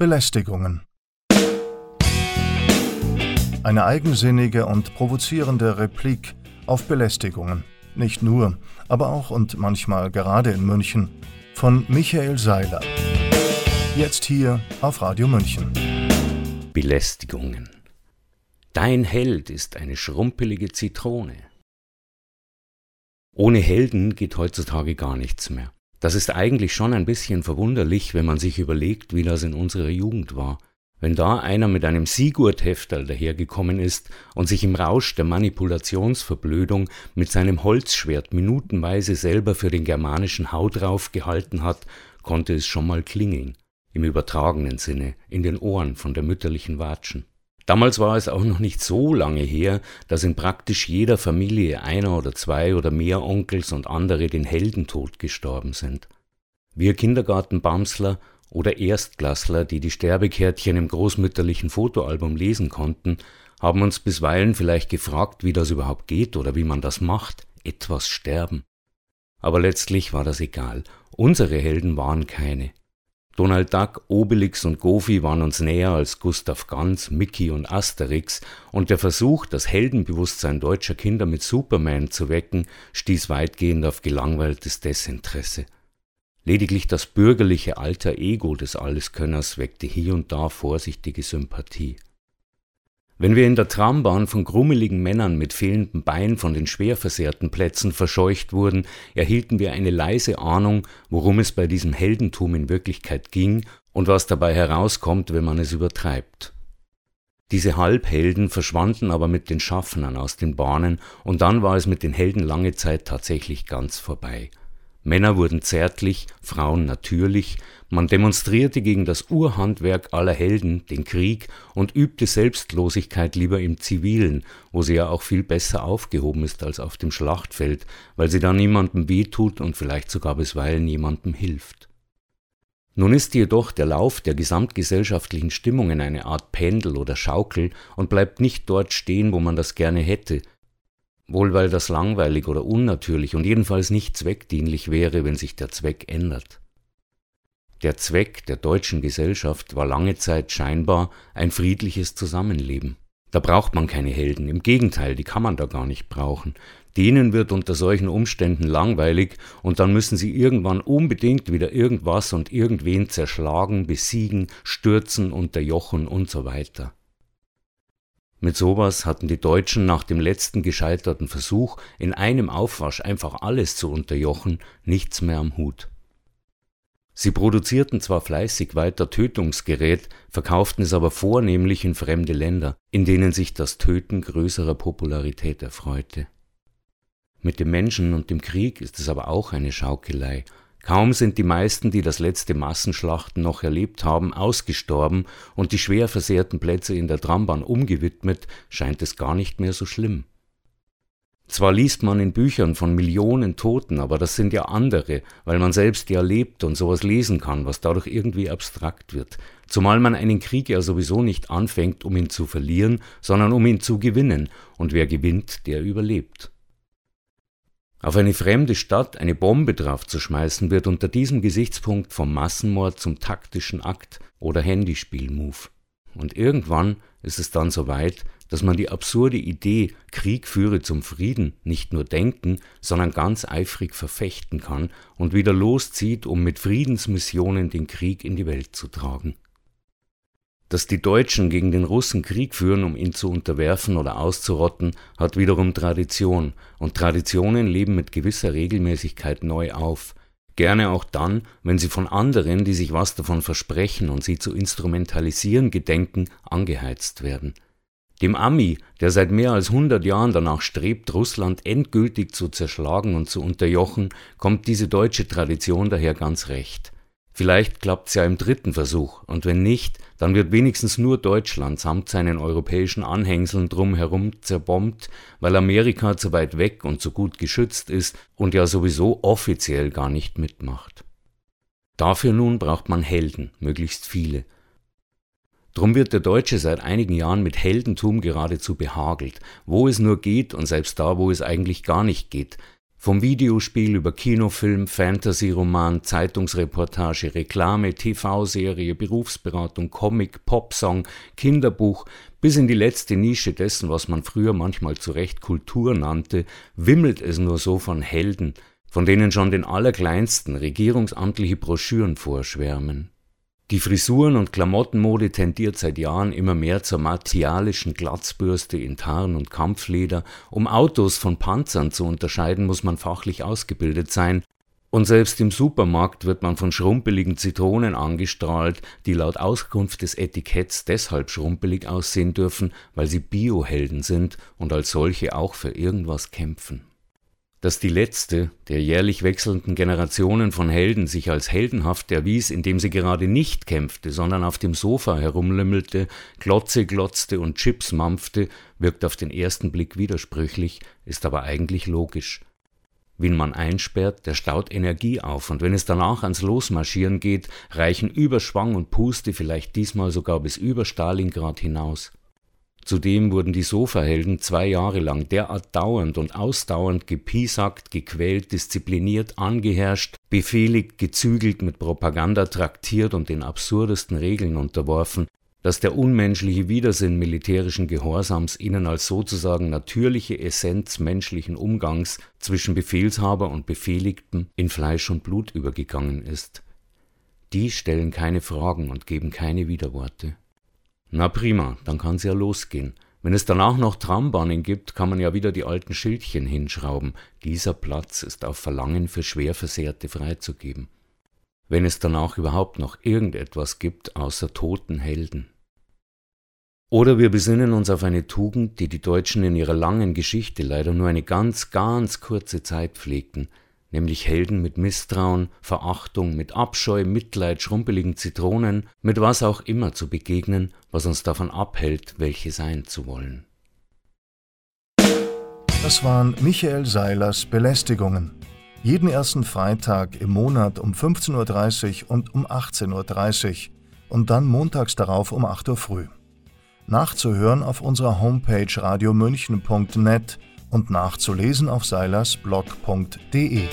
Belästigungen. Eine eigensinnige und provozierende Replik auf Belästigungen. Nicht nur, aber auch und manchmal gerade in München. Von Michael Seiler. Jetzt hier auf Radio München. Belästigungen. Dein Held ist eine schrumpelige Zitrone. Ohne Helden geht heutzutage gar nichts mehr. Das ist eigentlich schon ein bisschen verwunderlich, wenn man sich überlegt, wie das in unserer Jugend war. Wenn da einer mit einem Sigurd-Hefterl dahergekommen ist und sich im Rausch der Manipulationsverblödung mit seinem Holzschwert minutenweise selber für den germanischen Hau drauf gehalten hat, konnte es schon mal klingeln, im übertragenen Sinne, in den Ohren von der mütterlichen Watschen. Damals war es auch noch nicht so lange her, dass in praktisch jeder Familie einer oder zwei oder mehr Onkels und andere den Heldentod gestorben sind. Wir Kindergartenbamsler oder Erstklassler, die die Sterbekärtchen im großmütterlichen Fotoalbum lesen konnten, haben uns bisweilen vielleicht gefragt, wie das überhaupt geht oder wie man das macht, etwas sterben. Aber letztlich war das egal. Unsere Helden waren keine. Donald Duck, Obelix und Goofy waren uns näher als Gustav Ganz, Mickey und Asterix, und der Versuch, das Heldenbewusstsein deutscher Kinder mit Superman zu wecken, stieß weitgehend auf gelangweiltes Desinteresse. Lediglich das bürgerliche alter Ego des Alleskönners weckte hier und da vorsichtige Sympathie. Wenn wir in der Trambahn von grummeligen Männern mit fehlendem Bein von den schwer versehrten Plätzen verscheucht wurden, erhielten wir eine leise Ahnung, worum es bei diesem Heldentum in Wirklichkeit ging und was dabei herauskommt, wenn man es übertreibt. Diese Halbhelden verschwanden aber mit den Schaffnern aus den Bahnen, und dann war es mit den Helden lange Zeit tatsächlich ganz vorbei. Männer wurden zärtlich, Frauen natürlich, man demonstrierte gegen das Urhandwerk aller Helden, den Krieg, und übte Selbstlosigkeit lieber im Zivilen, wo sie ja auch viel besser aufgehoben ist als auf dem Schlachtfeld, weil sie da niemandem wehtut und vielleicht sogar bisweilen niemandem hilft. Nun ist jedoch der Lauf der gesamtgesellschaftlichen Stimmungen eine Art Pendel oder Schaukel und bleibt nicht dort stehen, wo man das gerne hätte, wohl weil das langweilig oder unnatürlich und jedenfalls nicht zweckdienlich wäre, wenn sich der Zweck ändert. Der Zweck der deutschen Gesellschaft war lange Zeit scheinbar ein friedliches Zusammenleben. Da braucht man keine Helden, im Gegenteil, die kann man da gar nicht brauchen. Denen wird unter solchen Umständen langweilig und dann müssen sie irgendwann unbedingt wieder irgendwas und irgendwen zerschlagen, besiegen, stürzen, unterjochen und so weiter. Mit sowas hatten die Deutschen nach dem letzten gescheiterten Versuch, in einem Aufwasch einfach alles zu unterjochen, nichts mehr am Hut. Sie produzierten zwar fleißig weiter Tötungsgerät, verkauften es aber vornehmlich in fremde Länder, in denen sich das Töten größerer Popularität erfreute. Mit dem Menschen und dem Krieg ist es aber auch eine Schaukelei, Kaum sind die meisten, die das letzte Massenschlachten noch erlebt haben, ausgestorben und die schwer versehrten Plätze in der Trambahn umgewidmet, scheint es gar nicht mehr so schlimm. Zwar liest man in Büchern von Millionen Toten, aber das sind ja andere, weil man selbst ja lebt und sowas lesen kann, was dadurch irgendwie abstrakt wird. Zumal man einen Krieg ja sowieso nicht anfängt, um ihn zu verlieren, sondern um ihn zu gewinnen, und wer gewinnt, der überlebt. Auf eine fremde Stadt eine Bombe draufzuschmeißen wird unter diesem Gesichtspunkt vom Massenmord zum taktischen Akt oder Handyspiel-Move. Und irgendwann ist es dann so weit, dass man die absurde Idee, Krieg führe zum Frieden, nicht nur denken, sondern ganz eifrig verfechten kann und wieder loszieht, um mit Friedensmissionen den Krieg in die Welt zu tragen. Dass die Deutschen gegen den Russen Krieg führen, um ihn zu unterwerfen oder auszurotten, hat wiederum Tradition, und Traditionen leben mit gewisser Regelmäßigkeit neu auf, gerne auch dann, wenn sie von anderen, die sich was davon versprechen und sie zu instrumentalisieren gedenken, angeheizt werden. Dem Ami, der seit mehr als hundert Jahren danach strebt, Russland endgültig zu zerschlagen und zu unterjochen, kommt diese deutsche Tradition daher ganz recht. Vielleicht klappt's ja im dritten Versuch, und wenn nicht, dann wird wenigstens nur Deutschland samt seinen europäischen Anhängseln drumherum zerbombt, weil Amerika zu weit weg und zu gut geschützt ist und ja sowieso offiziell gar nicht mitmacht. Dafür nun braucht man Helden, möglichst viele. Drum wird der Deutsche seit einigen Jahren mit Heldentum geradezu behagelt, wo es nur geht und selbst da, wo es eigentlich gar nicht geht, Vom Videospiel über Kinofilm, Fantasy-Roman, Zeitungsreportage, Reklame, TV-Serie, Berufsberatung, Comic, Popsong, Kinderbuch bis in die letzte Nische dessen, was man früher manchmal zu Recht Kultur nannte, wimmelt es nur so von Helden, von denen schon den allerkleinsten regierungsamtliche Broschüren vorschwärmen. Die Frisuren- und Klamottenmode tendiert seit Jahren immer mehr zur martialischen Glatzbürste in Tarn und Kampfleder. Um Autos von Panzern zu unterscheiden, muss man fachlich ausgebildet sein. Und selbst im Supermarkt wird man von schrumpeligen Zitronen angestrahlt, die laut Auskunft des Etiketts deshalb schrumpelig aussehen dürfen, weil sie Biohelden sind und als solche auch für irgendwas kämpfen. Dass die letzte der jährlich wechselnden Generationen von Helden sich als heldenhaft erwies, indem sie gerade nicht kämpfte, sondern auf dem Sofa herumlümmelte, Glotze glotzte und Chips mampfte, wirkt auf den ersten Blick widersprüchlich, ist aber eigentlich logisch. Wen man einsperrt, der staut Energie auf, und wenn es danach ans Losmarschieren geht, reichen Überschwang und Puste vielleicht diesmal sogar bis über Stalingrad hinaus. Zudem wurden die Sofahelden zwei Jahre lang derart dauernd und ausdauernd gepiesackt, gequält, diszipliniert, angeherrscht, befehligt, gezügelt, mit Propaganda traktiert und den absurdesten Regeln unterworfen, dass der unmenschliche Widersinn militärischen Gehorsams ihnen als sozusagen natürliche Essenz menschlichen Umgangs zwischen Befehlshaber und Befehligten in Fleisch und Blut übergegangen ist. Die stellen keine Fragen und geben keine Widerworte. Na prima, dann kann's ja losgehen. Wenn es danach noch Trambahnen gibt, kann man ja wieder die alten Schildchen hinschrauben. Dieser Platz ist auf Verlangen für Schwerversehrte freizugeben. Wenn es danach überhaupt noch irgendetwas gibt außer toten Helden. Oder wir besinnen uns auf eine Tugend, die die Deutschen in ihrer langen Geschichte leider nur eine ganz, ganz kurze Zeit pflegten, nämlich Helden mit Misstrauen, Verachtung, mit Abscheu, Mitleid, schrumpeligen Zitronen, mit was auch immer zu begegnen, was uns davon abhält, welche sein zu wollen. Das waren Michael Seilers Belästigungen. Jeden ersten Freitag im Monat um 15.30 Uhr und um 18.30 Uhr und dann montags darauf um 8 Uhr früh. Nachzuhören auf unserer Homepage radiomünchen.net und nachzulesen auf seilersblog.de.